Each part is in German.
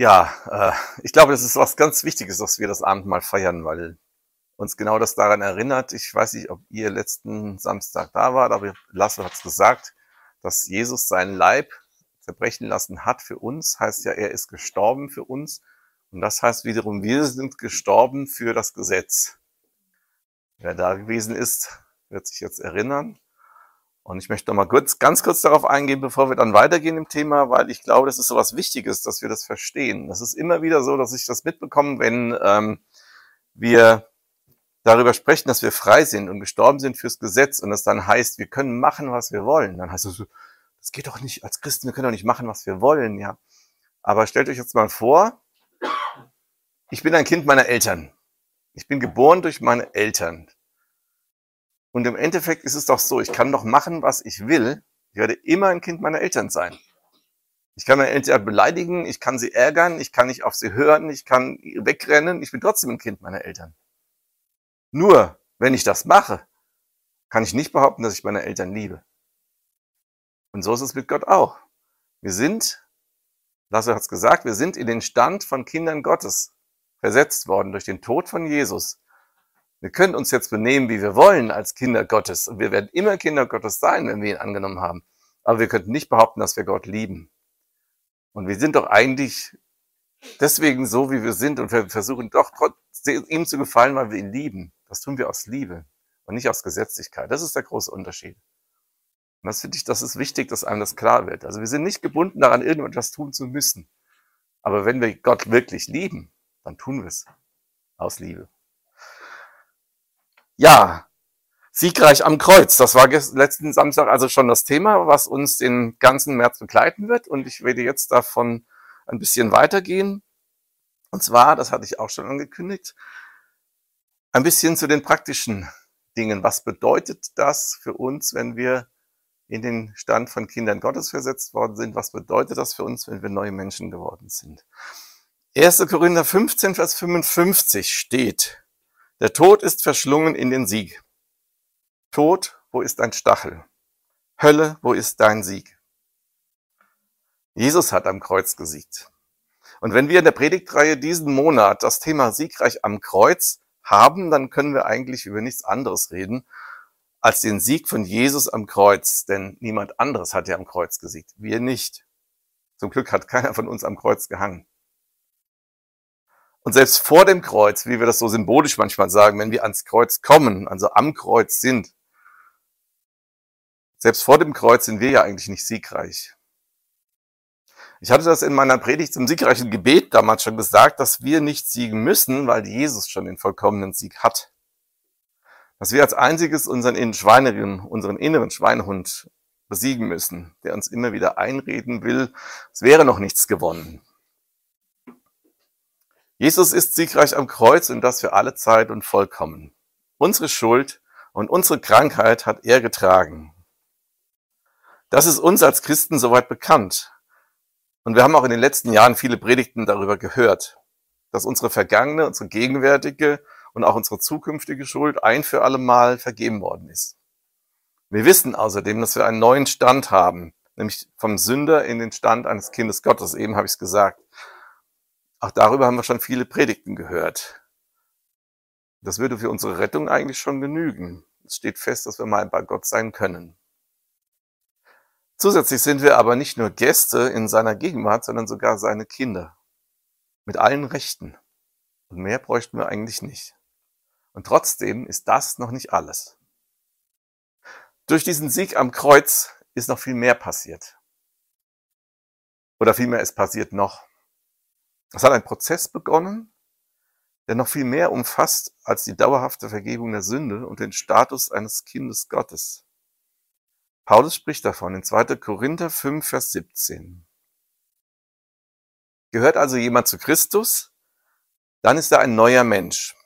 Ja, äh, ich glaube, das ist was ganz Wichtiges, dass wir das Abendmahl feiern, weil uns genau das daran erinnert. Ich weiß nicht, ob ihr letzten Samstag da wart, aber Lasse hat es gesagt, dass Jesus seinen Leib zerbrechen lassen hat für uns, heißt ja, er ist gestorben für uns. Und das heißt wiederum, wir sind gestorben für das Gesetz. Wer da gewesen ist, wird sich jetzt erinnern. Und ich möchte noch mal kurz, ganz kurz darauf eingehen, bevor wir dann weitergehen im Thema, weil ich glaube, das ist so was Wichtiges, dass wir das verstehen. Das ist immer wieder so, dass ich das mitbekomme, wenn ähm, wir darüber sprechen, dass wir frei sind und gestorben sind fürs Gesetz und das dann heißt, wir können machen, was wir wollen. Dann heißt es so, das geht doch nicht als Christen, wir können doch nicht machen, was wir wollen, ja. Aber stellt euch jetzt mal vor, ich bin ein Kind meiner Eltern. Ich bin geboren durch meine Eltern. Und im Endeffekt ist es doch so, ich kann doch machen, was ich will. Ich werde immer ein Kind meiner Eltern sein. Ich kann meine Eltern beleidigen, ich kann sie ärgern, ich kann nicht auf sie hören, ich kann wegrennen. Ich bin trotzdem ein Kind meiner Eltern. Nur, wenn ich das mache, kann ich nicht behaupten, dass ich meine Eltern liebe. Und so ist es mit Gott auch. Wir sind, Lasse hat es gesagt, wir sind in den Stand von Kindern Gottes versetzt worden durch den Tod von Jesus. Wir können uns jetzt benehmen, wie wir wollen als Kinder Gottes. Und wir werden immer Kinder Gottes sein, wenn wir ihn angenommen haben. Aber wir könnten nicht behaupten, dass wir Gott lieben. Und wir sind doch eigentlich deswegen so, wie wir sind. Und wir versuchen doch ihm zu gefallen, weil wir ihn lieben. Das tun wir aus Liebe und nicht aus Gesetzlichkeit. Das ist der große Unterschied. Und das finde ich, das ist wichtig, dass einem das klar wird. Also wir sind nicht gebunden daran, irgendetwas tun zu müssen. Aber wenn wir Gott wirklich lieben, dann tun wir es aus Liebe. Ja, siegreich am Kreuz. Das war letzten Samstag also schon das Thema, was uns den ganzen März begleiten wird. Und ich werde jetzt davon ein bisschen weitergehen. Und zwar, das hatte ich auch schon angekündigt, ein bisschen zu den praktischen Dingen. Was bedeutet das für uns, wenn wir in den Stand von Kindern Gottes versetzt worden sind? Was bedeutet das für uns, wenn wir neue Menschen geworden sind? 1. Korinther 15, Vers 55 steht, der Tod ist verschlungen in den Sieg. Tod, wo ist dein Stachel? Hölle, wo ist dein Sieg? Jesus hat am Kreuz gesiegt. Und wenn wir in der Predigtreihe diesen Monat das Thema siegreich am Kreuz haben, dann können wir eigentlich über nichts anderes reden als den Sieg von Jesus am Kreuz. Denn niemand anderes hat ja am Kreuz gesiegt. Wir nicht. Zum Glück hat keiner von uns am Kreuz gehangen. Und selbst vor dem Kreuz, wie wir das so symbolisch manchmal sagen, wenn wir ans Kreuz kommen, also am Kreuz sind, selbst vor dem Kreuz sind wir ja eigentlich nicht siegreich. Ich hatte das in meiner Predigt zum siegreichen Gebet damals schon gesagt, dass wir nicht siegen müssen, weil Jesus schon den vollkommenen Sieg hat. Dass wir als einziges unseren inneren unseren inneren Schweinehund besiegen müssen, der uns immer wieder einreden will, es wäre noch nichts gewonnen. Jesus ist siegreich am Kreuz und das für alle Zeit und vollkommen. Unsere Schuld und unsere Krankheit hat er getragen. Das ist uns als Christen soweit bekannt. Und wir haben auch in den letzten Jahren viele Predigten darüber gehört, dass unsere vergangene, unsere gegenwärtige und auch unsere zukünftige Schuld ein für alle Mal vergeben worden ist. Wir wissen außerdem, dass wir einen neuen Stand haben, nämlich vom Sünder in den Stand eines Kindes Gottes. Eben habe ich es gesagt. Auch darüber haben wir schon viele Predigten gehört. Das würde für unsere Rettung eigentlich schon genügen. Es steht fest, dass wir mal bei Gott sein können. Zusätzlich sind wir aber nicht nur Gäste in seiner Gegenwart, sondern sogar seine Kinder. Mit allen Rechten. Und mehr bräuchten wir eigentlich nicht. Und trotzdem ist das noch nicht alles. Durch diesen Sieg am Kreuz ist noch viel mehr passiert. Oder vielmehr, es passiert noch. Es hat ein Prozess begonnen, der noch viel mehr umfasst als die dauerhafte Vergebung der Sünde und den Status eines Kindes Gottes. Paulus spricht davon in 2. Korinther 5, Vers 17. Gehört also jemand zu Christus, dann ist er ein neuer Mensch.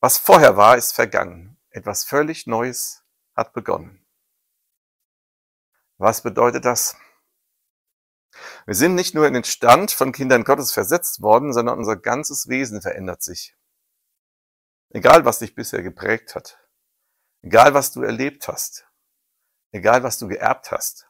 Was vorher war, ist vergangen. Etwas völlig Neues hat begonnen. Was bedeutet das? Wir sind nicht nur in den Stand von Kindern Gottes versetzt worden, sondern unser ganzes Wesen verändert sich. Egal, was dich bisher geprägt hat. Egal, was du erlebt hast. Egal, was du geerbt hast.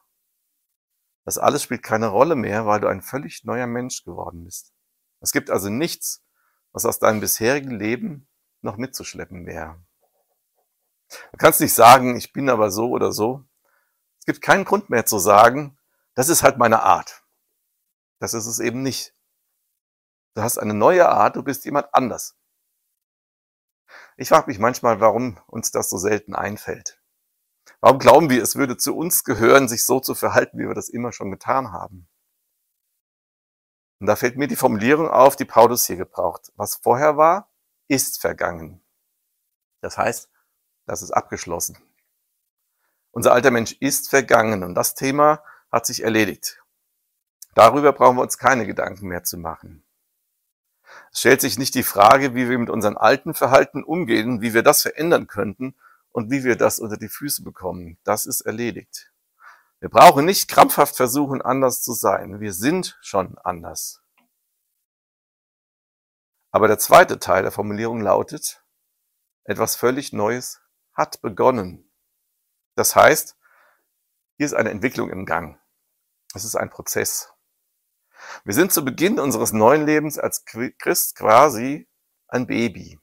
Das alles spielt keine Rolle mehr, weil du ein völlig neuer Mensch geworden bist. Es gibt also nichts, was aus deinem bisherigen Leben noch mitzuschleppen wäre. Du kannst nicht sagen, ich bin aber so oder so. Es gibt keinen Grund mehr zu sagen, das ist halt meine Art. Das ist es eben nicht. Du hast eine neue Art, du bist jemand anders. Ich frage mich manchmal, warum uns das so selten einfällt. Warum glauben wir, es würde zu uns gehören, sich so zu verhalten, wie wir das immer schon getan haben? Und da fällt mir die Formulierung auf, die Paulus hier gebraucht. Was vorher war, ist vergangen. Das heißt, das ist abgeschlossen. Unser alter Mensch ist vergangen und das Thema hat sich erledigt. Darüber brauchen wir uns keine Gedanken mehr zu machen. Es stellt sich nicht die Frage, wie wir mit unseren alten Verhalten umgehen, wie wir das verändern könnten und wie wir das unter die Füße bekommen. Das ist erledigt. Wir brauchen nicht krampfhaft versuchen, anders zu sein. Wir sind schon anders. Aber der zweite Teil der Formulierung lautet, etwas völlig Neues hat begonnen. Das heißt, hier ist eine Entwicklung im Gang. Es ist ein Prozess. Wir sind zu Beginn unseres neuen Lebens als Christ quasi ein Baby.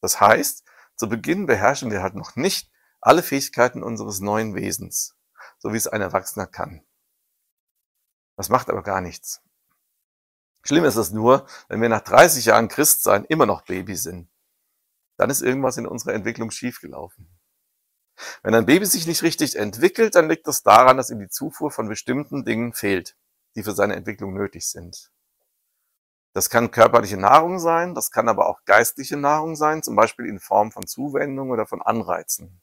Das heißt, zu Beginn beherrschen wir halt noch nicht alle Fähigkeiten unseres neuen Wesens, so wie es ein Erwachsener kann. Das macht aber gar nichts. Schlimm ist es nur, wenn wir nach 30 Jahren Christsein immer noch Baby sind. Dann ist irgendwas in unserer Entwicklung schiefgelaufen. Wenn ein Baby sich nicht richtig entwickelt, dann liegt das daran, dass ihm die Zufuhr von bestimmten Dingen fehlt die für seine Entwicklung nötig sind. Das kann körperliche Nahrung sein, das kann aber auch geistliche Nahrung sein, zum Beispiel in Form von Zuwendung oder von Anreizen.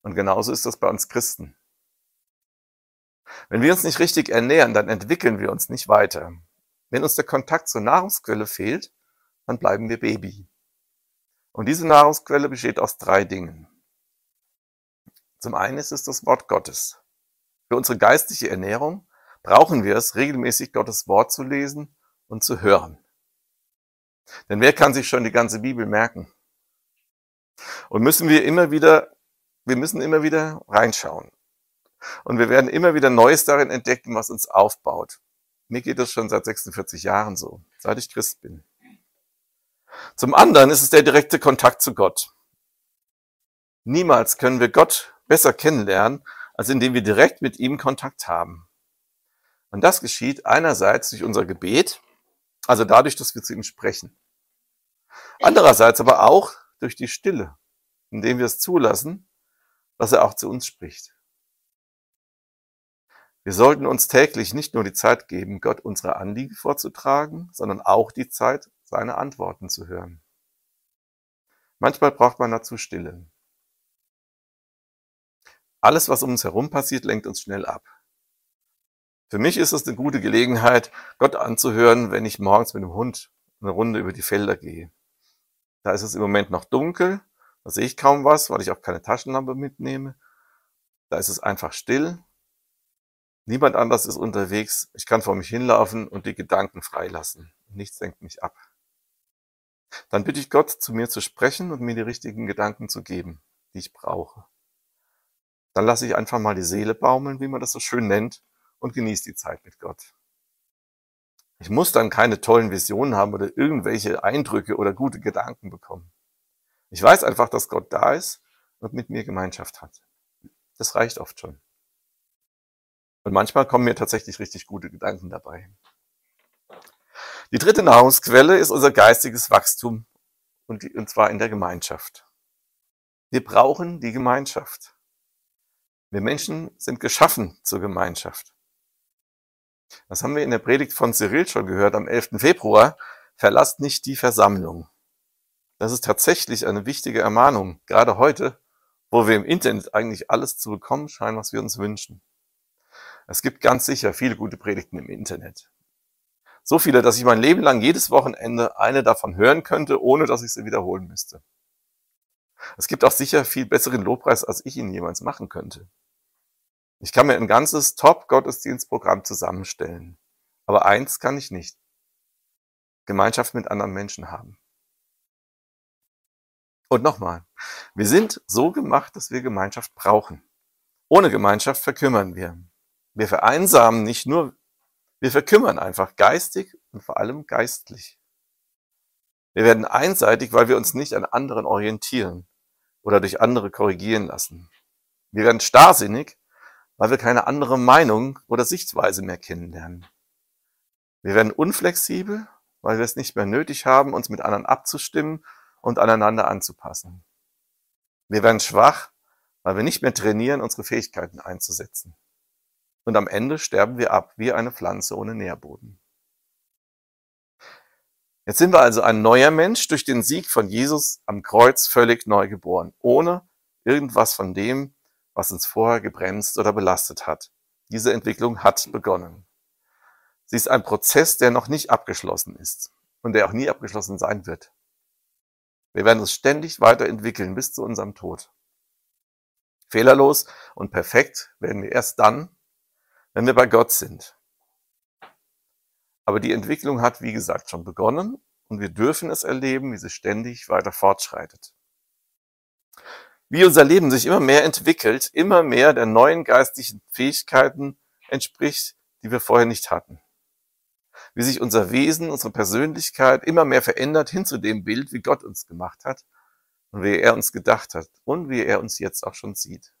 Und genauso ist das bei uns Christen. Wenn wir uns nicht richtig ernähren, dann entwickeln wir uns nicht weiter. Wenn uns der Kontakt zur Nahrungsquelle fehlt, dann bleiben wir Baby. Und diese Nahrungsquelle besteht aus drei Dingen. Zum einen ist es das Wort Gottes. Für unsere geistliche Ernährung brauchen wir es, regelmäßig Gottes Wort zu lesen und zu hören. Denn wer kann sich schon die ganze Bibel merken? Und müssen wir immer wieder, wir müssen immer wieder reinschauen. Und wir werden immer wieder Neues darin entdecken, was uns aufbaut. Mir geht das schon seit 46 Jahren so, seit ich Christ bin. Zum anderen ist es der direkte Kontakt zu Gott. Niemals können wir Gott besser kennenlernen, als indem wir direkt mit ihm Kontakt haben. Und das geschieht einerseits durch unser Gebet, also dadurch, dass wir zu ihm sprechen. Andererseits aber auch durch die Stille, indem wir es zulassen, dass er auch zu uns spricht. Wir sollten uns täglich nicht nur die Zeit geben, Gott unsere Anliegen vorzutragen, sondern auch die Zeit, seine Antworten zu hören. Manchmal braucht man dazu Stille. Alles, was um uns herum passiert, lenkt uns schnell ab. Für mich ist es eine gute Gelegenheit, Gott anzuhören, wenn ich morgens mit dem Hund eine Runde über die Felder gehe. Da ist es im Moment noch dunkel, da sehe ich kaum was, weil ich auch keine Taschenlampe mitnehme. Da ist es einfach still. Niemand anders ist unterwegs. Ich kann vor mich hinlaufen und die Gedanken freilassen. Nichts lenkt mich ab. Dann bitte ich Gott, zu mir zu sprechen und mir die richtigen Gedanken zu geben, die ich brauche. Dann lasse ich einfach mal die Seele baumeln, wie man das so schön nennt, und genieß die Zeit mit Gott. Ich muss dann keine tollen Visionen haben oder irgendwelche Eindrücke oder gute Gedanken bekommen. Ich weiß einfach, dass Gott da ist und mit mir Gemeinschaft hat. Das reicht oft schon. Und manchmal kommen mir tatsächlich richtig gute Gedanken dabei. Die dritte Nahrungsquelle ist unser geistiges Wachstum und, und zwar in der Gemeinschaft. Wir brauchen die Gemeinschaft. Wir Menschen sind geschaffen zur Gemeinschaft. Das haben wir in der Predigt von Cyril schon gehört am 11. Februar. Verlasst nicht die Versammlung. Das ist tatsächlich eine wichtige Ermahnung, gerade heute, wo wir im Internet eigentlich alles zu bekommen scheinen, was wir uns wünschen. Es gibt ganz sicher viele gute Predigten im Internet. So viele, dass ich mein Leben lang jedes Wochenende eine davon hören könnte, ohne dass ich sie wiederholen müsste. Es gibt auch sicher viel besseren Lobpreis, als ich ihn jemals machen könnte. Ich kann mir ein ganzes Top-Gottesdienstprogramm zusammenstellen. Aber eins kann ich nicht. Gemeinschaft mit anderen Menschen haben. Und nochmal, wir sind so gemacht, dass wir Gemeinschaft brauchen. Ohne Gemeinschaft verkümmern wir. Wir vereinsamen nicht nur, wir verkümmern einfach geistig und vor allem geistlich. Wir werden einseitig, weil wir uns nicht an anderen orientieren oder durch andere korrigieren lassen. Wir werden starrsinnig, weil wir keine andere Meinung oder Sichtweise mehr kennenlernen. Wir werden unflexibel, weil wir es nicht mehr nötig haben, uns mit anderen abzustimmen und aneinander anzupassen. Wir werden schwach, weil wir nicht mehr trainieren, unsere Fähigkeiten einzusetzen. Und am Ende sterben wir ab wie eine Pflanze ohne Nährboden. Jetzt sind wir also ein neuer Mensch durch den Sieg von Jesus am Kreuz völlig neu geboren, ohne irgendwas von dem, was uns vorher gebremst oder belastet hat. Diese Entwicklung hat begonnen. Sie ist ein Prozess, der noch nicht abgeschlossen ist und der auch nie abgeschlossen sein wird. Wir werden uns ständig weiterentwickeln bis zu unserem Tod. Fehlerlos und perfekt werden wir erst dann, wenn wir bei Gott sind. Aber die Entwicklung hat, wie gesagt, schon begonnen und wir dürfen es erleben, wie sie ständig weiter fortschreitet. Wie unser Leben sich immer mehr entwickelt, immer mehr der neuen geistlichen Fähigkeiten entspricht, die wir vorher nicht hatten wie sich unser Wesen, unsere Persönlichkeit immer mehr verändert hin zu dem Bild, wie Gott uns gemacht hat und wie er uns gedacht hat und wie er uns jetzt auch schon sieht.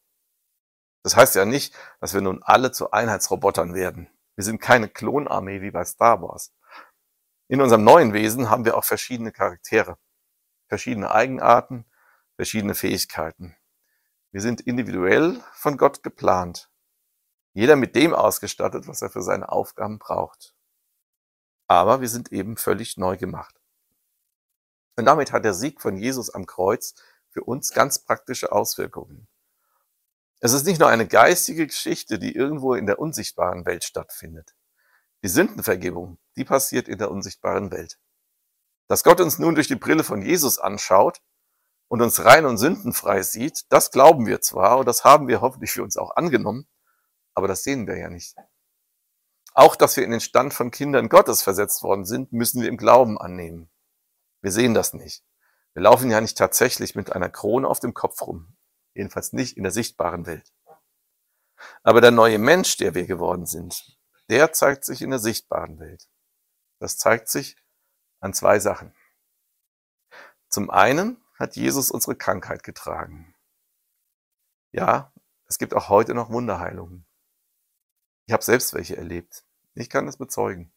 Das heißt ja nicht, dass wir nun alle zu Einheitsrobotern werden. Wir sind keine Klonarmee wie bei Star Wars. In unserem neuen Wesen haben wir auch verschiedene Charaktere, verschiedene Eigenarten, verschiedene Fähigkeiten. Wir sind individuell von Gott geplant. Jeder mit dem ausgestattet, was er für seine Aufgaben braucht aber wir sind eben völlig neu gemacht. Und damit hat der Sieg von Jesus am Kreuz für uns ganz praktische Auswirkungen. Es ist nicht nur eine geistige Geschichte, die irgendwo in der unsichtbaren Welt stattfindet. Die Sündenvergebung, die passiert in der unsichtbaren Welt. Dass Gott uns nun durch die Brille von Jesus anschaut und uns rein und sündenfrei sieht, das glauben wir zwar und das haben wir hoffentlich für uns auch angenommen, aber das sehen wir ja nicht. Auch, dass wir in den Stand von Kindern Gottes versetzt worden sind, müssen wir im Glauben annehmen. Wir sehen das nicht. Wir laufen ja nicht tatsächlich mit einer Krone auf dem Kopf rum. Jedenfalls nicht in der sichtbaren Welt. Aber der neue Mensch, der wir geworden sind, der zeigt sich in der sichtbaren Welt. Das zeigt sich an zwei Sachen. Zum einen hat Jesus unsere Krankheit getragen. Ja, es gibt auch heute noch Wunderheilungen. Ich habe selbst welche erlebt. Ich kann das bezeugen.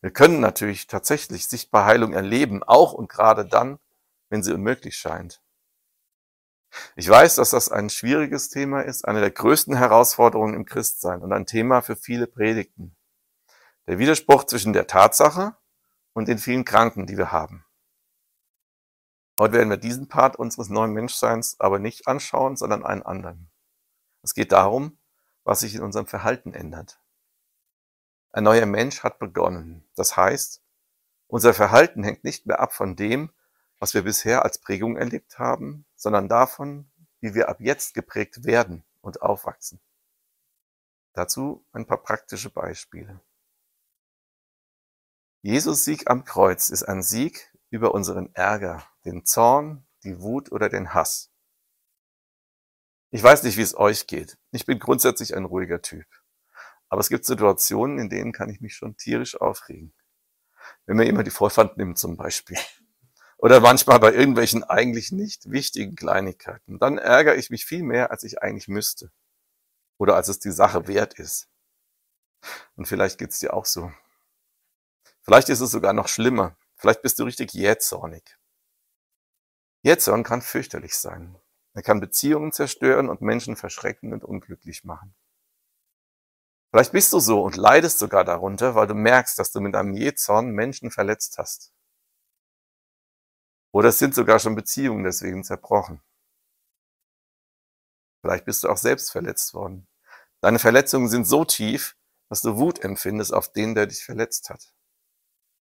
Wir können natürlich tatsächlich sichtbar Heilung erleben, auch und gerade dann, wenn sie unmöglich scheint. Ich weiß, dass das ein schwieriges Thema ist, eine der größten Herausforderungen im Christsein und ein Thema für viele Predigten. Der Widerspruch zwischen der Tatsache und den vielen Kranken, die wir haben. Heute werden wir diesen Part unseres neuen Menschseins aber nicht anschauen, sondern einen anderen. Es geht darum, was sich in unserem Verhalten ändert. Ein neuer Mensch hat begonnen. Das heißt, unser Verhalten hängt nicht mehr ab von dem, was wir bisher als Prägung erlebt haben, sondern davon, wie wir ab jetzt geprägt werden und aufwachsen. Dazu ein paar praktische Beispiele. Jesus Sieg am Kreuz ist ein Sieg über unseren Ärger, den Zorn, die Wut oder den Hass. Ich weiß nicht, wie es euch geht. Ich bin grundsätzlich ein ruhiger Typ. Aber es gibt Situationen, in denen kann ich mich schon tierisch aufregen. Wenn mir jemand die Vorfahrt nimmt zum Beispiel. Oder manchmal bei irgendwelchen eigentlich nicht wichtigen Kleinigkeiten. Dann ärgere ich mich viel mehr, als ich eigentlich müsste. Oder als es die Sache wert ist. Und vielleicht geht's dir auch so. Vielleicht ist es sogar noch schlimmer. Vielleicht bist du richtig jähzornig. Jähzorn kann fürchterlich sein. Er kann Beziehungen zerstören und Menschen verschrecken und unglücklich machen. Vielleicht bist du so und leidest sogar darunter, weil du merkst, dass du mit einem Jähzorn Menschen verletzt hast. Oder es sind sogar schon Beziehungen deswegen zerbrochen. Vielleicht bist du auch selbst verletzt worden. Deine Verletzungen sind so tief, dass du Wut empfindest auf den, der dich verletzt hat.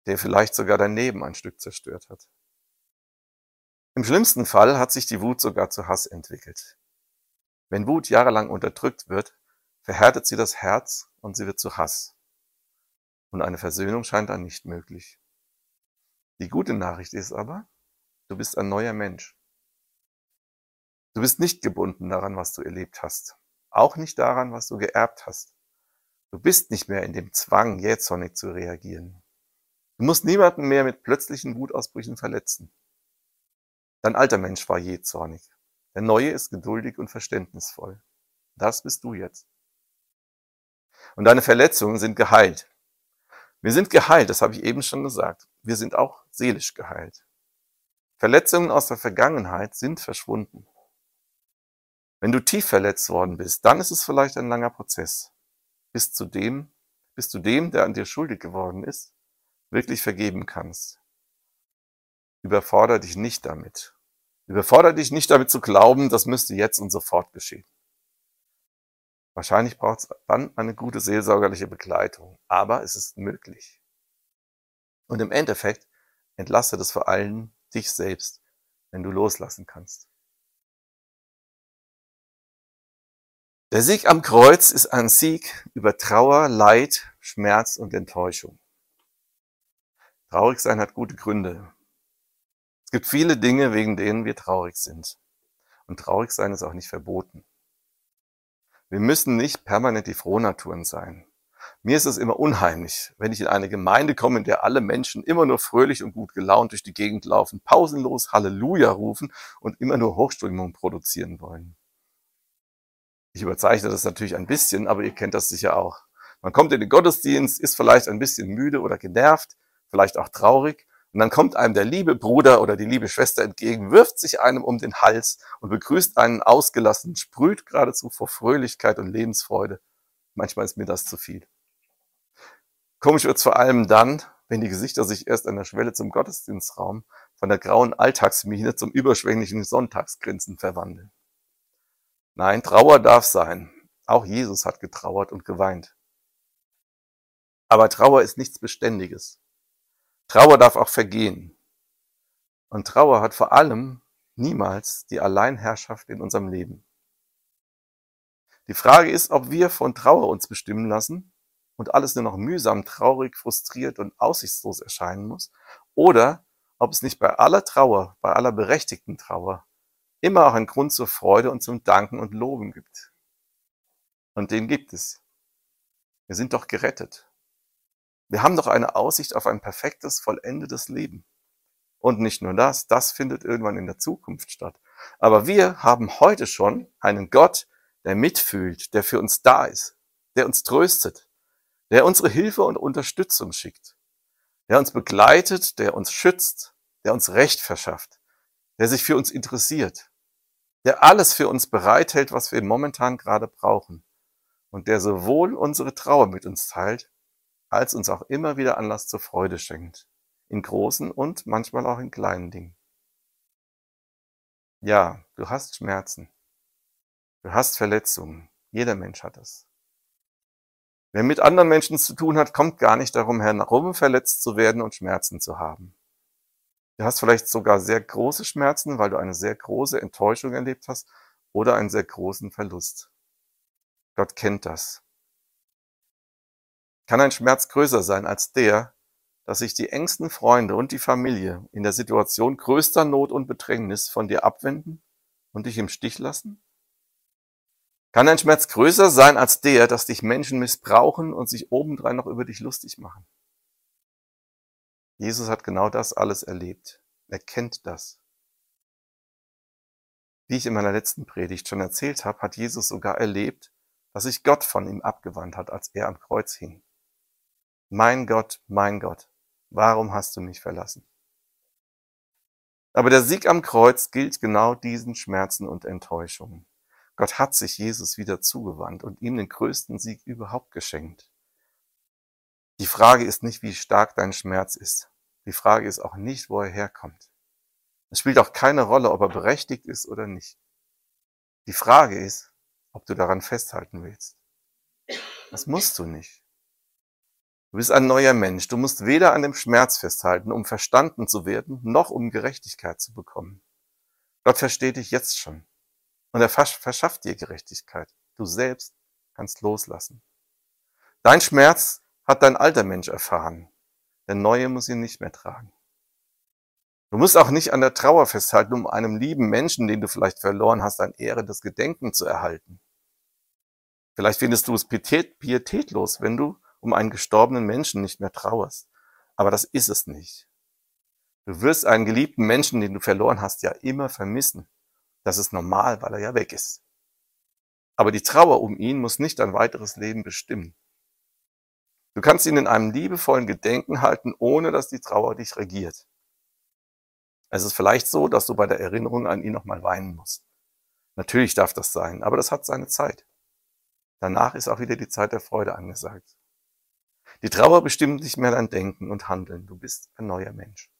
Der vielleicht sogar dein Leben ein Stück zerstört hat. Im schlimmsten Fall hat sich die Wut sogar zu Hass entwickelt. Wenn Wut jahrelang unterdrückt wird, verhärtet sie das Herz und sie wird zu Hass. Und eine Versöhnung scheint dann nicht möglich. Die gute Nachricht ist aber, du bist ein neuer Mensch. Du bist nicht gebunden daran, was du erlebt hast. Auch nicht daran, was du geerbt hast. Du bist nicht mehr in dem Zwang, jähzornig zu reagieren. Du musst niemanden mehr mit plötzlichen Wutausbrüchen verletzen. Dein alter Mensch war jähzornig. Der neue ist geduldig und verständnisvoll. Das bist du jetzt. Und deine Verletzungen sind geheilt. Wir sind geheilt, das habe ich eben schon gesagt. Wir sind auch seelisch geheilt. Verletzungen aus der Vergangenheit sind verschwunden. Wenn du tief verletzt worden bist, dann ist es vielleicht ein langer Prozess, bis zu dem, bis zu dem, der an dir schuldig geworden ist, wirklich vergeben kannst. Überfordere dich nicht damit. Überfordere dich nicht damit zu glauben, das müsste jetzt und sofort geschehen. Wahrscheinlich braucht es dann eine gute seelsorgerliche Begleitung, aber es ist möglich. Und im Endeffekt entlastet es vor allem dich selbst, wenn du loslassen kannst. Der Sieg am Kreuz ist ein Sieg über Trauer, Leid, Schmerz und Enttäuschung. Traurig sein hat gute Gründe. Es gibt viele Dinge, wegen denen wir traurig sind. Und traurig sein ist auch nicht verboten. Wir müssen nicht permanent die Frohnaturen sein. Mir ist es immer unheimlich, wenn ich in eine Gemeinde komme, in der alle Menschen immer nur fröhlich und gut gelaunt durch die Gegend laufen, pausenlos Halleluja rufen und immer nur Hochstimmung produzieren wollen. Ich überzeichne das natürlich ein bisschen, aber ihr kennt das sicher auch. Man kommt in den Gottesdienst, ist vielleicht ein bisschen müde oder genervt, vielleicht auch traurig und dann kommt einem der liebe Bruder oder die liebe Schwester entgegen, wirft sich einem um den Hals und begrüßt einen ausgelassen, sprüht geradezu vor Fröhlichkeit und Lebensfreude. Manchmal ist mir das zu viel. Komisch wird's vor allem dann, wenn die Gesichter sich erst an der Schwelle zum Gottesdienstraum von der grauen Alltagsmiene zum überschwänglichen Sonntagsgrinsen verwandeln. Nein, Trauer darf sein. Auch Jesus hat getrauert und geweint. Aber Trauer ist nichts Beständiges. Trauer darf auch vergehen. Und Trauer hat vor allem niemals die Alleinherrschaft in unserem Leben. Die Frage ist, ob wir von Trauer uns bestimmen lassen und alles nur noch mühsam, traurig, frustriert und aussichtslos erscheinen muss, oder ob es nicht bei aller Trauer, bei aller berechtigten Trauer, immer auch einen Grund zur Freude und zum Danken und Loben gibt. Und den gibt es. Wir sind doch gerettet. Wir haben doch eine Aussicht auf ein perfektes, vollendetes Leben. Und nicht nur das, das findet irgendwann in der Zukunft statt. Aber wir haben heute schon einen Gott, der mitfühlt, der für uns da ist, der uns tröstet, der unsere Hilfe und Unterstützung schickt, der uns begleitet, der uns schützt, der uns Recht verschafft, der sich für uns interessiert, der alles für uns bereithält, was wir momentan gerade brauchen und der sowohl unsere Trauer mit uns teilt, als uns auch immer wieder Anlass zur Freude schenkt, in großen und manchmal auch in kleinen Dingen. Ja, du hast Schmerzen. Du hast Verletzungen. Jeder Mensch hat es. Wer mit anderen Menschen zu tun hat, kommt gar nicht darum herum, verletzt zu werden und Schmerzen zu haben. Du hast vielleicht sogar sehr große Schmerzen, weil du eine sehr große Enttäuschung erlebt hast oder einen sehr großen Verlust. Gott kennt das. Kann ein Schmerz größer sein als der, dass sich die engsten Freunde und die Familie in der Situation größter Not und Bedrängnis von dir abwenden und dich im Stich lassen? Kann ein Schmerz größer sein als der, dass dich Menschen missbrauchen und sich obendrein noch über dich lustig machen? Jesus hat genau das alles erlebt. Er kennt das. Wie ich in meiner letzten Predigt schon erzählt habe, hat Jesus sogar erlebt, dass sich Gott von ihm abgewandt hat, als er am Kreuz hing. Mein Gott, mein Gott, warum hast du mich verlassen? Aber der Sieg am Kreuz gilt genau diesen Schmerzen und Enttäuschungen. Gott hat sich Jesus wieder zugewandt und ihm den größten Sieg überhaupt geschenkt. Die Frage ist nicht, wie stark dein Schmerz ist. Die Frage ist auch nicht, wo er herkommt. Es spielt auch keine Rolle, ob er berechtigt ist oder nicht. Die Frage ist, ob du daran festhalten willst. Das musst du nicht. Du bist ein neuer Mensch. Du musst weder an dem Schmerz festhalten, um verstanden zu werden, noch um Gerechtigkeit zu bekommen. Gott versteht dich jetzt schon. Und er verschafft dir Gerechtigkeit. Du selbst kannst loslassen. Dein Schmerz hat dein alter Mensch erfahren. Der neue muss ihn nicht mehr tragen. Du musst auch nicht an der Trauer festhalten, um einem lieben Menschen, den du vielleicht verloren hast, ein ehrendes Gedenken zu erhalten. Vielleicht findest du es pietätlos, wenn du um einen gestorbenen Menschen nicht mehr trauerst. Aber das ist es nicht. Du wirst einen geliebten Menschen, den du verloren hast, ja immer vermissen. Das ist normal, weil er ja weg ist. Aber die Trauer um ihn muss nicht dein weiteres Leben bestimmen. Du kannst ihn in einem liebevollen Gedenken halten, ohne dass die Trauer dich regiert. Es ist vielleicht so, dass du bei der Erinnerung an ihn nochmal weinen musst. Natürlich darf das sein, aber das hat seine Zeit. Danach ist auch wieder die Zeit der Freude angesagt. Die Trauer bestimmt nicht mehr dein Denken und Handeln. Du bist ein neuer Mensch.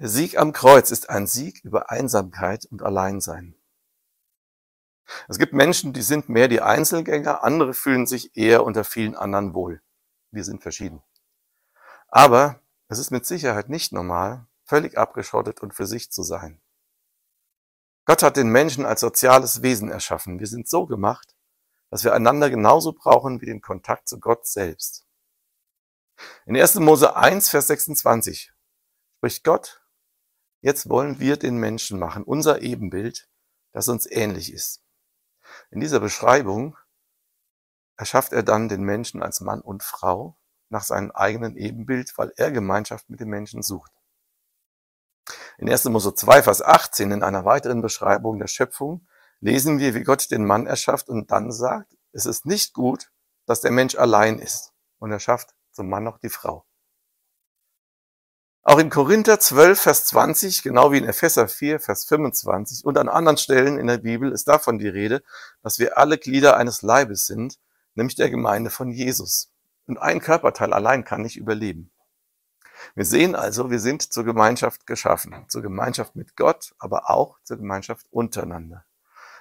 Der Sieg am Kreuz ist ein Sieg über Einsamkeit und Alleinsein. Es gibt Menschen, die sind mehr die Einzelgänger, andere fühlen sich eher unter vielen anderen wohl. Wir sind verschieden. Aber es ist mit Sicherheit nicht normal, völlig abgeschottet und für sich zu sein. Gott hat den Menschen als soziales Wesen erschaffen. Wir sind so gemacht, dass wir einander genauso brauchen wie den Kontakt zu Gott selbst. In 1. Mose 1, Vers 26 spricht Gott, jetzt wollen wir den Menschen machen, unser Ebenbild, das uns ähnlich ist. In dieser Beschreibung erschafft er dann den Menschen als Mann und Frau nach seinem eigenen Ebenbild, weil er Gemeinschaft mit den Menschen sucht. In 1. Mose 2, Vers 18, in einer weiteren Beschreibung der Schöpfung, lesen wir, wie Gott den Mann erschafft und dann sagt, es ist nicht gut, dass der Mensch allein ist. Und er schafft zum Mann noch die Frau. Auch in Korinther 12, Vers 20, genau wie in Epheser 4, Vers 25 und an anderen Stellen in der Bibel ist davon die Rede, dass wir alle Glieder eines Leibes sind, nämlich der Gemeinde von Jesus. Und ein Körperteil allein kann nicht überleben. Wir sehen also, wir sind zur Gemeinschaft geschaffen, zur Gemeinschaft mit Gott, aber auch zur Gemeinschaft untereinander.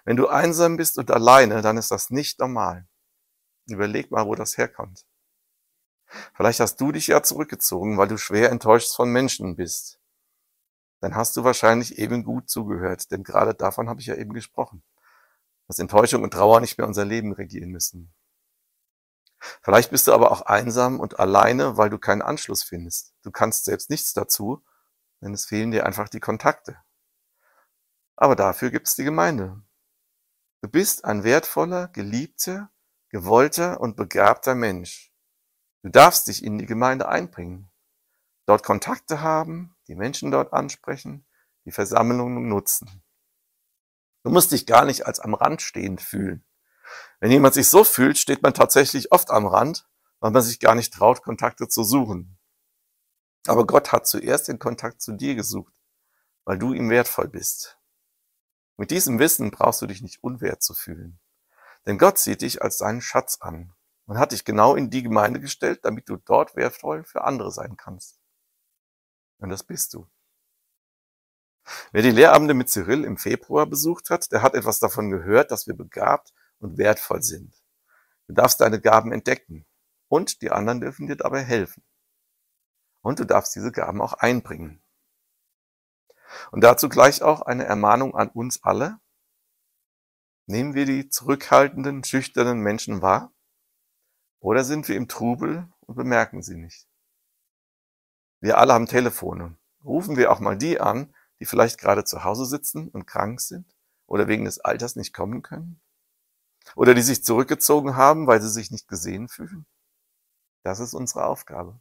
Wenn du einsam bist und alleine, dann ist das nicht normal. Überleg mal, wo das herkommt. Vielleicht hast du dich ja zurückgezogen, weil du schwer enttäuscht von Menschen bist. Dann hast du wahrscheinlich eben gut zugehört, denn gerade davon habe ich ja eben gesprochen, dass Enttäuschung und Trauer nicht mehr unser Leben regieren müssen. Vielleicht bist du aber auch einsam und alleine, weil du keinen Anschluss findest. Du kannst selbst nichts dazu, denn es fehlen dir einfach die Kontakte. Aber dafür gibt es die Gemeinde. Du bist ein wertvoller, geliebter, gewollter und begabter Mensch. Du darfst dich in die Gemeinde einbringen, dort Kontakte haben, die Menschen dort ansprechen, die Versammlungen nutzen. Du musst dich gar nicht als am Rand stehend fühlen. Wenn jemand sich so fühlt, steht man tatsächlich oft am Rand, weil man sich gar nicht traut, Kontakte zu suchen. Aber Gott hat zuerst den Kontakt zu dir gesucht, weil du ihm wertvoll bist. Mit diesem Wissen brauchst du dich nicht unwert zu fühlen. Denn Gott sieht dich als seinen Schatz an und hat dich genau in die Gemeinde gestellt, damit du dort wertvoll für andere sein kannst. Und das bist du. Wer die Lehrabende mit Cyril im Februar besucht hat, der hat etwas davon gehört, dass wir begabt und wertvoll sind. Du darfst deine Gaben entdecken und die anderen dürfen dir dabei helfen. Und du darfst diese Gaben auch einbringen. Und dazu gleich auch eine Ermahnung an uns alle. Nehmen wir die zurückhaltenden, schüchternen Menschen wahr? Oder sind wir im Trubel und bemerken sie nicht? Wir alle haben Telefone. Rufen wir auch mal die an, die vielleicht gerade zu Hause sitzen und krank sind oder wegen des Alters nicht kommen können? Oder die sich zurückgezogen haben, weil sie sich nicht gesehen fühlen? Das ist unsere Aufgabe.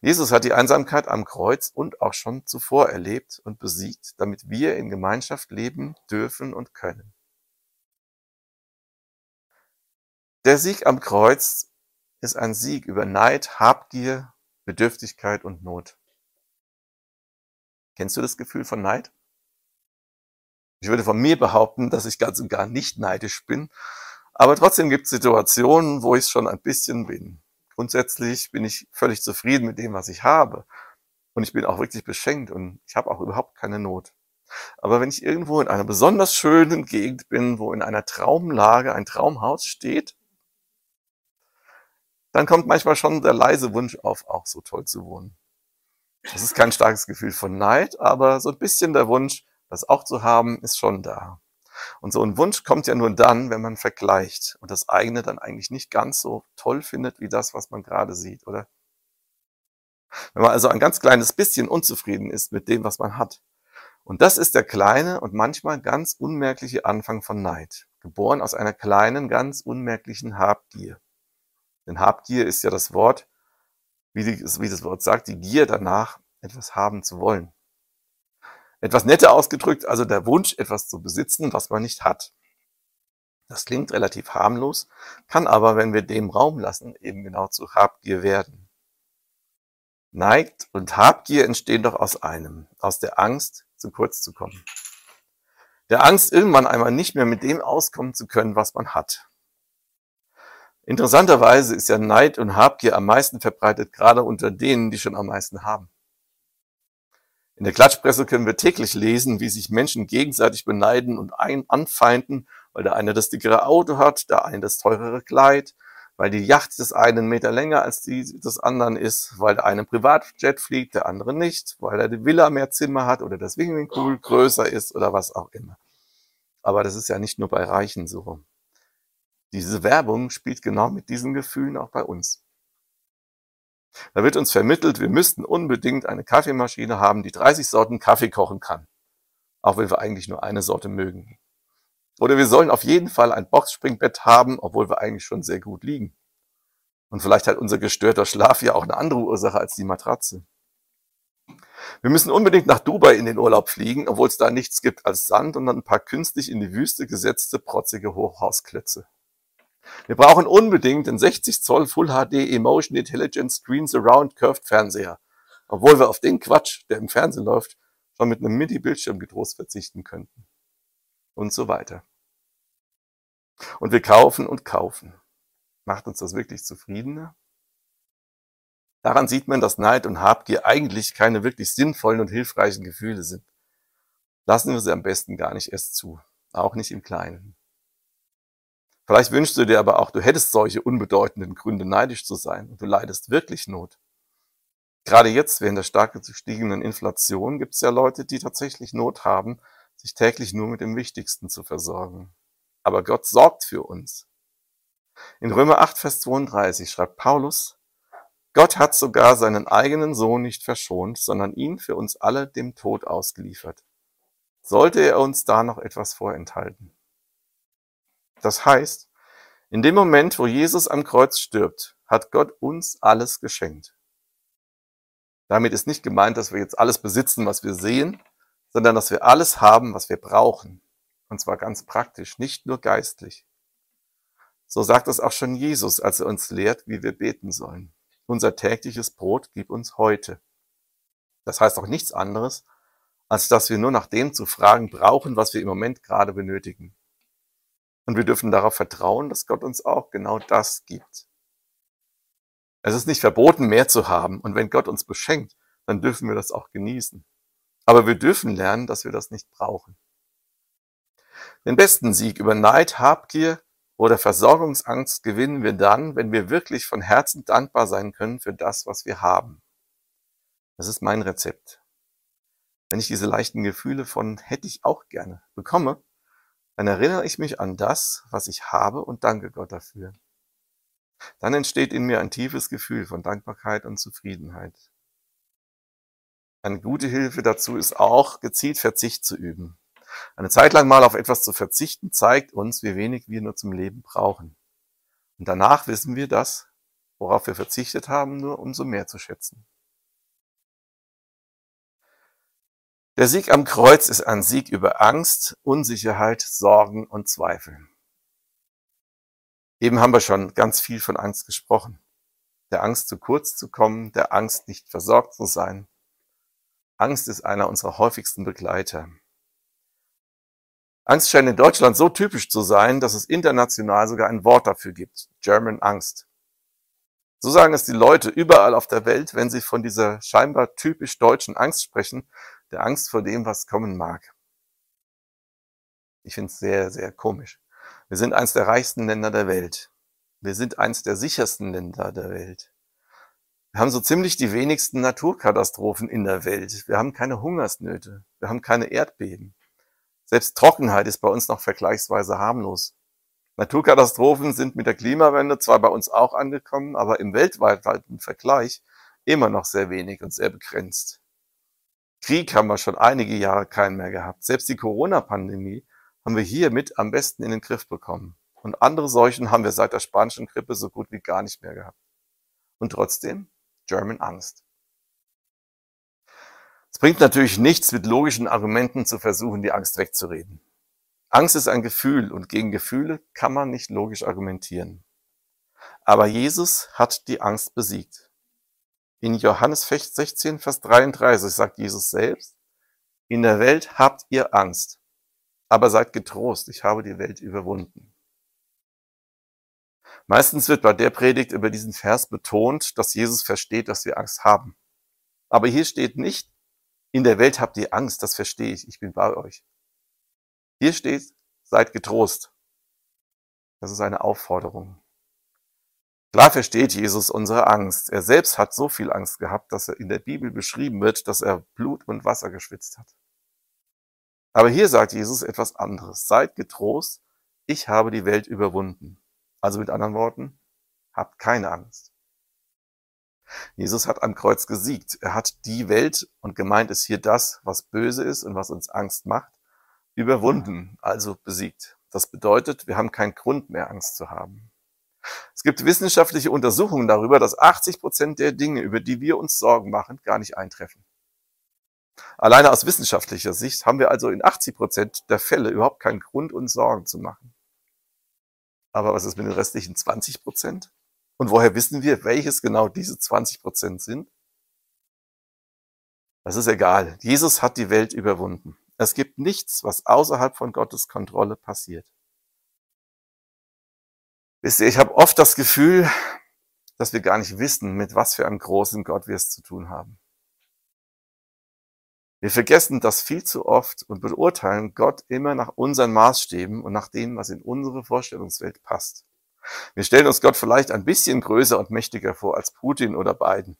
Jesus hat die Einsamkeit am Kreuz und auch schon zuvor erlebt und besiegt, damit wir in Gemeinschaft leben dürfen und können. Der Sieg am Kreuz ist ein Sieg über Neid, Habgier, Bedürftigkeit und Not. Kennst du das Gefühl von Neid? Ich würde von mir behaupten, dass ich ganz und gar nicht neidisch bin, aber trotzdem gibt es Situationen, wo ich schon ein bisschen bin. Grundsätzlich bin ich völlig zufrieden mit dem, was ich habe. Und ich bin auch wirklich beschenkt und ich habe auch überhaupt keine Not. Aber wenn ich irgendwo in einer besonders schönen Gegend bin, wo in einer Traumlage ein Traumhaus steht, dann kommt manchmal schon der leise Wunsch auf, auch so toll zu wohnen. Das ist kein starkes Gefühl von Neid, aber so ein bisschen der Wunsch, das auch zu haben, ist schon da. Und so ein Wunsch kommt ja nur dann, wenn man vergleicht und das eigene dann eigentlich nicht ganz so toll findet wie das, was man gerade sieht, oder? Wenn man also ein ganz kleines bisschen unzufrieden ist mit dem, was man hat Und das ist der kleine und manchmal ganz unmerkliche Anfang von Neid, geboren aus einer kleinen, ganz unmerklichen Habgier. Denn Habgier ist ja das Wort, wie, die, wie das Wort sagt, die Gier danach, etwas haben zu wollen. Etwas netter ausgedrückt, also der Wunsch, etwas zu besitzen, was man nicht hat. Das klingt relativ harmlos, kann aber, wenn wir dem Raum lassen, eben genau zu Habgier werden. Neigt und Habgier entstehen doch aus einem, aus der Angst, zu kurz zu kommen. Der Angst, irgendwann einmal nicht mehr mit dem auskommen zu können, was man hat. Interessanterweise ist ja Neid und Habgier am meisten verbreitet, gerade unter denen, die schon am meisten haben. In der Klatschpresse können wir täglich lesen, wie sich Menschen gegenseitig beneiden und ein anfeinden, weil der eine das dickere Auto hat, der eine das teurere Kleid, weil die Yacht des einen Meter länger als die des anderen ist, weil der eine Privatjet fliegt, der andere nicht, weil er die Villa mehr Zimmer hat oder das Swimmingpool größer ist oder was auch immer. Aber das ist ja nicht nur bei Reichen so. Diese Werbung spielt genau mit diesen Gefühlen auch bei uns. Da wird uns vermittelt, wir müssten unbedingt eine Kaffeemaschine haben, die 30 Sorten Kaffee kochen kann. Auch wenn wir eigentlich nur eine Sorte mögen. Oder wir sollen auf jeden Fall ein Boxspringbett haben, obwohl wir eigentlich schon sehr gut liegen. Und vielleicht hat unser gestörter Schlaf ja auch eine andere Ursache als die Matratze. Wir müssen unbedingt nach Dubai in den Urlaub fliegen, obwohl es da nichts gibt als Sand und ein paar künstlich in die Wüste gesetzte, protzige Hochhausklötze. Wir brauchen unbedingt den 60 Zoll Full HD Emotion Intelligent Screen Surround Curved Fernseher, obwohl wir auf den Quatsch, der im Fernsehen läuft, schon mit einem MIDI-Bildschirm getrost verzichten könnten. Und so weiter. Und wir kaufen und kaufen. Macht uns das wirklich zufriedener? Daran sieht man, dass Neid und Habgier eigentlich keine wirklich sinnvollen und hilfreichen Gefühle sind. Lassen wir sie am besten gar nicht erst zu, auch nicht im Kleinen. Vielleicht wünschst du dir aber auch, du hättest solche unbedeutenden Gründe, neidisch zu sein und du leidest wirklich Not. Gerade jetzt, während der stark gestiegenen Inflation, gibt es ja Leute, die tatsächlich Not haben, sich täglich nur mit dem Wichtigsten zu versorgen. Aber Gott sorgt für uns. In Römer 8, Vers 32 schreibt Paulus, Gott hat sogar seinen eigenen Sohn nicht verschont, sondern ihn für uns alle dem Tod ausgeliefert. Sollte er uns da noch etwas vorenthalten? Das heißt, in dem Moment, wo Jesus am Kreuz stirbt, hat Gott uns alles geschenkt. Damit ist nicht gemeint, dass wir jetzt alles besitzen, was wir sehen, sondern dass wir alles haben, was wir brauchen. Und zwar ganz praktisch, nicht nur geistlich. So sagt es auch schon Jesus, als er uns lehrt, wie wir beten sollen. Unser tägliches Brot gib uns heute. Das heißt auch nichts anderes, als dass wir nur nach dem zu fragen brauchen, was wir im Moment gerade benötigen. Und wir dürfen darauf vertrauen, dass Gott uns auch genau das gibt. Es ist nicht verboten, mehr zu haben. Und wenn Gott uns beschenkt, dann dürfen wir das auch genießen. Aber wir dürfen lernen, dass wir das nicht brauchen. Den besten Sieg über Neid, Habgier oder Versorgungsangst gewinnen wir dann, wenn wir wirklich von Herzen dankbar sein können für das, was wir haben. Das ist mein Rezept. Wenn ich diese leichten Gefühle von hätte ich auch gerne bekomme, dann erinnere ich mich an das, was ich habe und danke Gott dafür. Dann entsteht in mir ein tiefes Gefühl von Dankbarkeit und Zufriedenheit. Eine gute Hilfe dazu ist auch, gezielt Verzicht zu üben. Eine Zeit lang mal auf etwas zu verzichten zeigt uns, wie wenig wir nur zum Leben brauchen. Und danach wissen wir das, worauf wir verzichtet haben, nur umso mehr zu schätzen. Der Sieg am Kreuz ist ein Sieg über Angst, Unsicherheit, Sorgen und Zweifel. Eben haben wir schon ganz viel von Angst gesprochen. Der Angst zu kurz zu kommen, der Angst nicht versorgt zu sein. Angst ist einer unserer häufigsten Begleiter. Angst scheint in Deutschland so typisch zu sein, dass es international sogar ein Wort dafür gibt. German Angst. So sagen es die Leute überall auf der Welt, wenn sie von dieser scheinbar typisch deutschen Angst sprechen, der Angst vor dem, was kommen mag. Ich finde es sehr, sehr komisch. Wir sind eins der reichsten Länder der Welt. Wir sind eins der sichersten Länder der Welt. Wir haben so ziemlich die wenigsten Naturkatastrophen in der Welt. Wir haben keine Hungersnöte. Wir haben keine Erdbeben. Selbst Trockenheit ist bei uns noch vergleichsweise harmlos. Naturkatastrophen sind mit der Klimawende zwar bei uns auch angekommen, aber im weltweiten Vergleich immer noch sehr wenig und sehr begrenzt. Krieg haben wir schon einige Jahre keinen mehr gehabt. Selbst die Corona-Pandemie haben wir hier mit am besten in den Griff bekommen. Und andere Seuchen haben wir seit der spanischen Grippe so gut wie gar nicht mehr gehabt. Und trotzdem German Angst. Es bringt natürlich nichts, mit logischen Argumenten zu versuchen, die Angst wegzureden. Angst ist ein Gefühl und gegen Gefühle kann man nicht logisch argumentieren. Aber Jesus hat die Angst besiegt. In Johannes 16, Vers 33 sagt Jesus selbst, in der Welt habt ihr Angst, aber seid getrost, ich habe die Welt überwunden. Meistens wird bei der Predigt über diesen Vers betont, dass Jesus versteht, dass wir Angst haben. Aber hier steht nicht, in der Welt habt ihr Angst, das verstehe ich, ich bin bei euch. Hier steht, seid getrost. Das ist eine Aufforderung. Klar versteht Jesus unsere Angst. Er selbst hat so viel Angst gehabt, dass er in der Bibel beschrieben wird, dass er Blut und Wasser geschwitzt hat. Aber hier sagt Jesus etwas anderes. Seid getrost, ich habe die Welt überwunden. Also mit anderen Worten, habt keine Angst. Jesus hat am Kreuz gesiegt. Er hat die Welt, und gemeint ist hier das, was böse ist und was uns Angst macht, überwunden, also besiegt. Das bedeutet, wir haben keinen Grund mehr, Angst zu haben. Es gibt wissenschaftliche Untersuchungen darüber, dass 80 Prozent der Dinge, über die wir uns Sorgen machen, gar nicht eintreffen. Alleine aus wissenschaftlicher Sicht haben wir also in 80 Prozent der Fälle überhaupt keinen Grund, uns Sorgen zu machen. Aber was ist mit den restlichen 20 Prozent? Und woher wissen wir, welches genau diese 20 Prozent sind? Das ist egal. Jesus hat die Welt überwunden. Es gibt nichts, was außerhalb von Gottes Kontrolle passiert. Wisst ihr, ich habe oft das Gefühl, dass wir gar nicht wissen, mit was für einem großen Gott wir es zu tun haben. Wir vergessen das viel zu oft und beurteilen Gott immer nach unseren Maßstäben und nach dem, was in unsere Vorstellungswelt passt. Wir stellen uns Gott vielleicht ein bisschen größer und mächtiger vor als Putin oder Biden,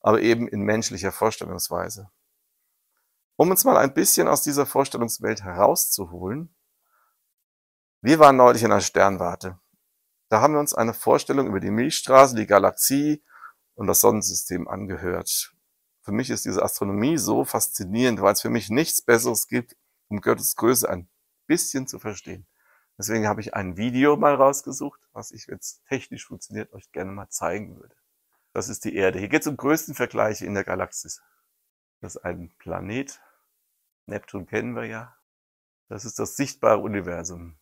aber eben in menschlicher Vorstellungsweise. Um uns mal ein bisschen aus dieser Vorstellungswelt herauszuholen, wir waren neulich in einer Sternwarte da haben wir uns eine Vorstellung über die Milchstraße, die Galaxie und das Sonnensystem angehört. Für mich ist diese Astronomie so faszinierend, weil es für mich nichts Besseres gibt, um Gottes Größe ein bisschen zu verstehen. Deswegen habe ich ein Video mal rausgesucht, was ich, wenn es technisch funktioniert, euch gerne mal zeigen würde. Das ist die Erde. Hier geht es um größten Vergleiche in der Galaxis. Das ist ein Planet. Neptun kennen wir ja. Das ist das sichtbare Universum.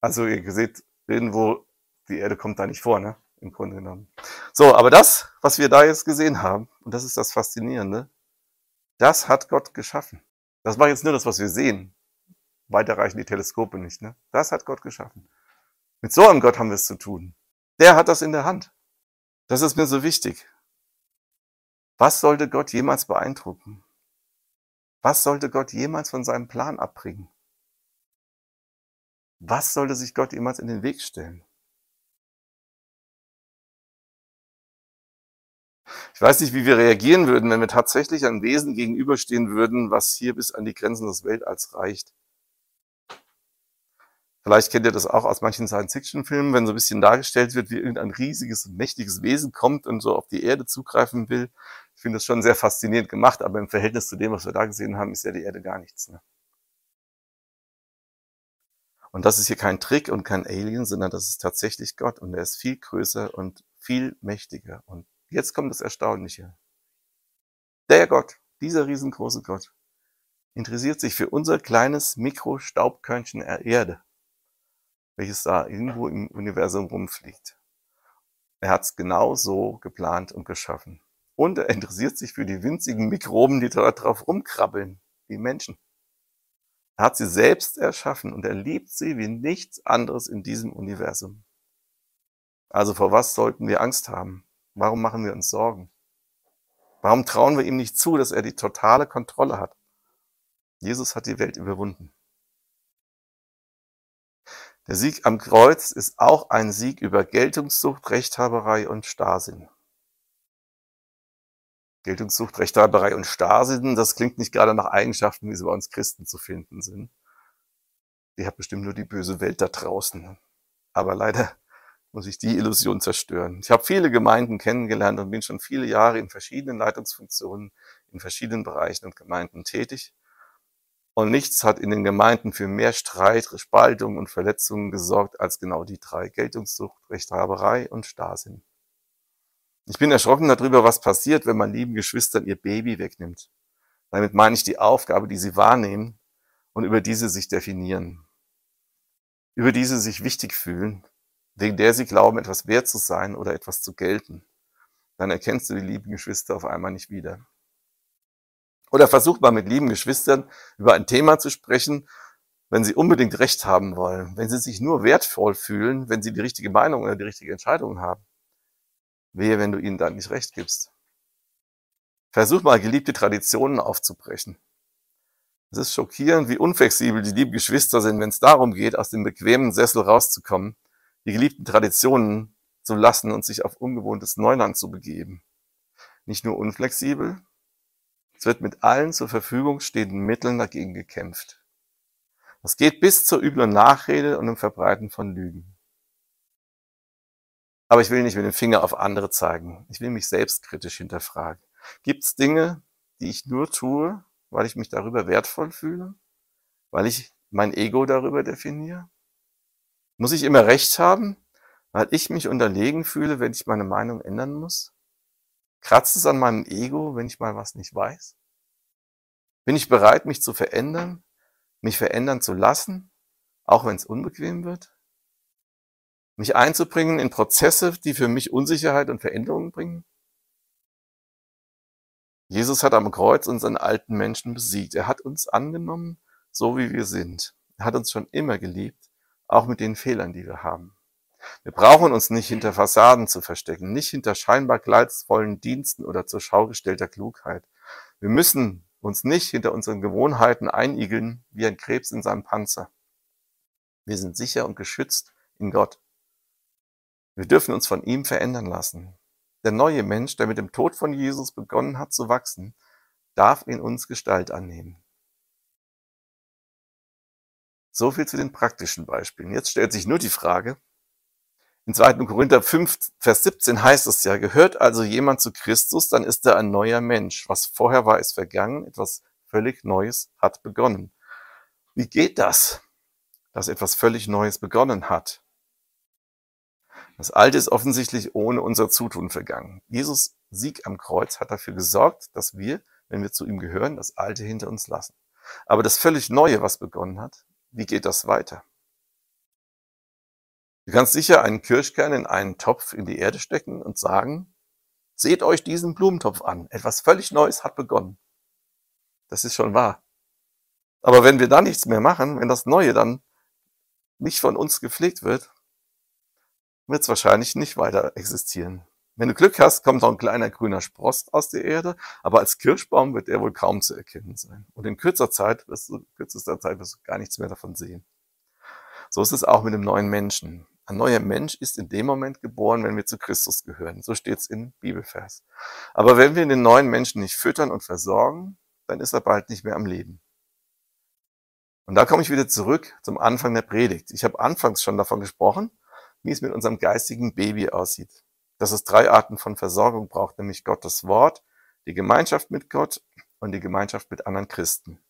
Also ihr seht, irgendwo die Erde kommt da nicht vor, ne? Im Grunde genommen. So, aber das, was wir da jetzt gesehen haben, und das ist das Faszinierende, das hat Gott geschaffen. Das war jetzt nur das, was wir sehen. Weiter reichen die Teleskope nicht, ne? Das hat Gott geschaffen. Mit so einem Gott haben wir es zu tun. Der hat das in der Hand. Das ist mir so wichtig. Was sollte Gott jemals beeindrucken? Was sollte Gott jemals von seinem Plan abbringen? Was sollte sich Gott jemals in den Weg stellen? Ich weiß nicht, wie wir reagieren würden, wenn wir tatsächlich ein Wesen gegenüberstehen würden, was hier bis an die Grenzen des Weltalls reicht. Vielleicht kennt ihr das auch aus manchen Science-Fiction-Filmen, wenn so ein bisschen dargestellt wird, wie irgendein riesiges, mächtiges Wesen kommt und so auf die Erde zugreifen will. Ich finde das schon sehr faszinierend gemacht, aber im Verhältnis zu dem, was wir da gesehen haben, ist ja die Erde gar nichts. Ne? Und das ist hier kein Trick und kein Alien, sondern das ist tatsächlich Gott und er ist viel größer und viel mächtiger und Jetzt kommt das Erstaunliche. Der Gott, dieser riesengroße Gott, interessiert sich für unser kleines Mikrostaubkörnchen Erde, welches da irgendwo im Universum rumfliegt. Er hat es genau so geplant und geschaffen. Und er interessiert sich für die winzigen Mikroben, die da drauf rumkrabbeln, wie Menschen. Er hat sie selbst erschaffen und er liebt sie wie nichts anderes in diesem Universum. Also vor was sollten wir Angst haben? Warum machen wir uns Sorgen? Warum trauen wir ihm nicht zu, dass er die totale Kontrolle hat? Jesus hat die Welt überwunden. Der Sieg am Kreuz ist auch ein Sieg über Geltungssucht, Rechthaberei und Starrsinn. Geltungssucht, Rechthaberei und Starrsinn, das klingt nicht gerade nach Eigenschaften, wie sie bei uns Christen zu finden sind. Die hat bestimmt nur die böse Welt da draußen. Aber leider muss ich die Illusion zerstören. Ich habe viele Gemeinden kennengelernt und bin schon viele Jahre in verschiedenen Leitungsfunktionen in verschiedenen Bereichen und Gemeinden tätig. Und nichts hat in den Gemeinden für mehr Streit, Spaltung und Verletzungen gesorgt als genau die drei Geltungssucht, Rechthaberei und Starrsinn. Ich bin erschrocken darüber, was passiert, wenn man lieben Geschwistern ihr Baby wegnimmt. Damit meine ich die Aufgabe, die sie wahrnehmen und über diese sich definieren. Über diese sich wichtig fühlen, wegen der sie glauben, etwas wert zu sein oder etwas zu gelten. Dann erkennst du die lieben Geschwister auf einmal nicht wieder. Oder versucht mal mit lieben Geschwistern über ein Thema zu sprechen, wenn sie unbedingt Recht haben wollen, wenn sie sich nur wertvoll fühlen, wenn sie die richtige Meinung oder die richtige Entscheidung haben. Wehe, wenn du ihnen dann nicht Recht gibst. Versuch mal, geliebte Traditionen aufzubrechen. Es ist schockierend, wie unflexibel die lieben Geschwister sind, wenn es darum geht, aus dem bequemen Sessel rauszukommen, die geliebten Traditionen zu lassen und sich auf ungewohntes Neuland zu begeben. Nicht nur unflexibel, es wird mit allen zur Verfügung stehenden Mitteln dagegen gekämpft. Das geht bis zur üblen Nachrede und dem Verbreiten von Lügen. Aber ich will nicht mit dem Finger auf andere zeigen. Ich will mich selbstkritisch hinterfragen. Gibt es Dinge, die ich nur tue, weil ich mich darüber wertvoll fühle? Weil ich mein Ego darüber definiere? Muss ich immer Recht haben, weil ich mich unterlegen fühle, wenn ich meine Meinung ändern muss? Kratzt es an meinem Ego, wenn ich mal was nicht weiß? Bin ich bereit, mich zu verändern, mich verändern zu lassen, auch wenn es unbequem wird? Mich einzubringen in Prozesse, die für mich Unsicherheit und Veränderungen bringen? Jesus hat am Kreuz unseren alten Menschen besiegt. Er hat uns angenommen, so wie wir sind. Er hat uns schon immer geliebt, auch mit den Fehlern, die wir haben. Wir brauchen uns nicht hinter Fassaden zu verstecken, nicht hinter scheinbar gleitsvollen Diensten oder zur Schau gestellter Klugheit. Wir müssen uns nicht hinter unseren Gewohnheiten einigeln wie ein Krebs in seinem Panzer. Wir sind sicher und geschützt in Gott. Wir dürfen uns von ihm verändern lassen. Der neue Mensch, der mit dem Tod von Jesus begonnen hat zu wachsen, darf in uns Gestalt annehmen. So viel zu den praktischen Beispielen. Jetzt stellt sich nur die Frage, in 2. Korinther 5, Vers 17 heißt es ja, gehört also jemand zu Christus, dann ist er ein neuer Mensch. Was vorher war, ist vergangen, etwas völlig Neues hat begonnen. Wie geht das, dass etwas völlig Neues begonnen hat? Das Alte ist offensichtlich ohne unser Zutun vergangen. Jesus Sieg am Kreuz hat dafür gesorgt, dass wir, wenn wir zu ihm gehören, das Alte hinter uns lassen. Aber das völlig Neue, was begonnen hat, wie geht das weiter? Du kannst sicher einen Kirschkern in einen Topf in die Erde stecken und sagen, seht euch diesen Blumentopf an. Etwas völlig Neues hat begonnen. Das ist schon wahr. Aber wenn wir da nichts mehr machen, wenn das Neue dann nicht von uns gepflegt wird, wird es wahrscheinlich nicht weiter existieren. Wenn du Glück hast, kommt noch ein kleiner grüner Spross aus der Erde, aber als Kirschbaum wird er wohl kaum zu erkennen sein. Und in kürzer Zeit wirst du, kürzester Zeit wirst du gar nichts mehr davon sehen. So ist es auch mit dem neuen Menschen. Ein neuer Mensch ist in dem Moment geboren, wenn wir zu Christus gehören. So steht es in Bibelvers. Aber wenn wir den neuen Menschen nicht füttern und versorgen, dann ist er bald nicht mehr am Leben. Und da komme ich wieder zurück zum Anfang der Predigt. Ich habe anfangs schon davon gesprochen, wie es mit unserem geistigen Baby aussieht. Dass es drei Arten von Versorgung braucht, nämlich Gottes Wort, die Gemeinschaft mit Gott und die Gemeinschaft mit anderen Christen.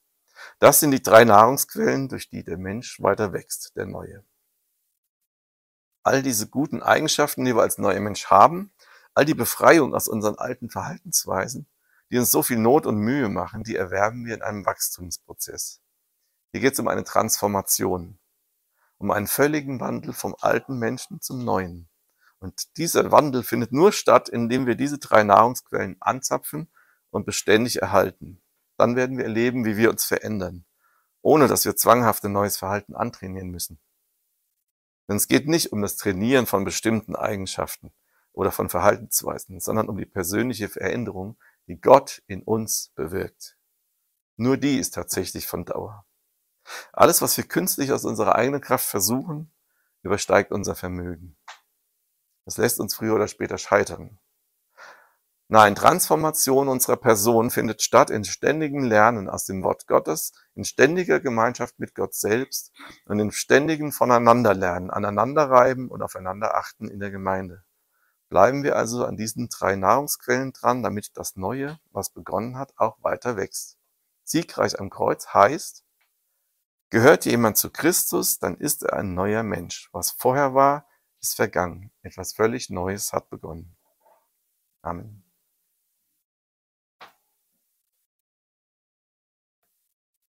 Das sind die drei Nahrungsquellen, durch die der Mensch weiter wächst, der Neue all diese guten Eigenschaften, die wir als neuer Mensch haben, all die Befreiung aus unseren alten Verhaltensweisen, die uns so viel Not und Mühe machen, die erwerben wir in einem Wachstumsprozess. Hier geht es um eine Transformation, um einen völligen Wandel vom alten Menschen zum neuen. Und dieser Wandel findet nur statt, indem wir diese drei Nahrungsquellen anzapfen und beständig erhalten. Dann werden wir erleben, wie wir uns verändern, ohne dass wir zwanghaft ein neues Verhalten antrainieren müssen. Denn es geht nicht um das Trainieren von bestimmten Eigenschaften oder von Verhaltensweisen, sondern um die persönliche Veränderung, die Gott in uns bewirkt. Nur die ist tatsächlich von Dauer. Alles, was wir künstlich aus unserer eigenen Kraft versuchen, übersteigt unser Vermögen. Das lässt uns früher oder später scheitern. Nein, Transformation unserer Person findet statt in ständigem Lernen aus dem Wort Gottes, in ständiger Gemeinschaft mit Gott selbst und in ständigem Voneinanderlernen, aneinanderreiben und aufeinander achten in der Gemeinde. Bleiben wir also an diesen drei Nahrungsquellen dran, damit das Neue, was begonnen hat, auch weiter wächst. Siegreich am Kreuz heißt, gehört jemand zu Christus, dann ist er ein neuer Mensch. Was vorher war, ist vergangen. Etwas völlig Neues hat begonnen. Amen.